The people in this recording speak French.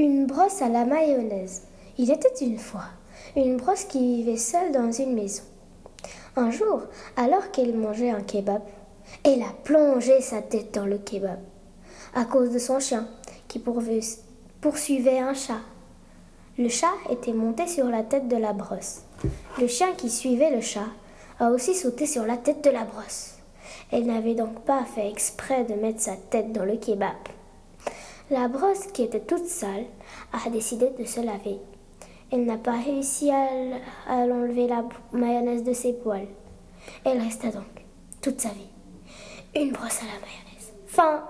Une brosse à la mayonnaise. Il était une fois une brosse qui vivait seule dans une maison. Un jour, alors qu'elle mangeait un kebab, elle a plongé sa tête dans le kebab à cause de son chien qui poursuivait un chat. Le chat était monté sur la tête de la brosse. Le chien qui suivait le chat a aussi sauté sur la tête de la brosse. Elle n'avait donc pas fait exprès de mettre sa tête dans le kebab. La brosse, qui était toute sale, a décidé de se laver. Elle n'a pas réussi à, enlever la mayonnaise de ses poils. Elle resta donc toute sa vie une brosse à la mayonnaise. Fin.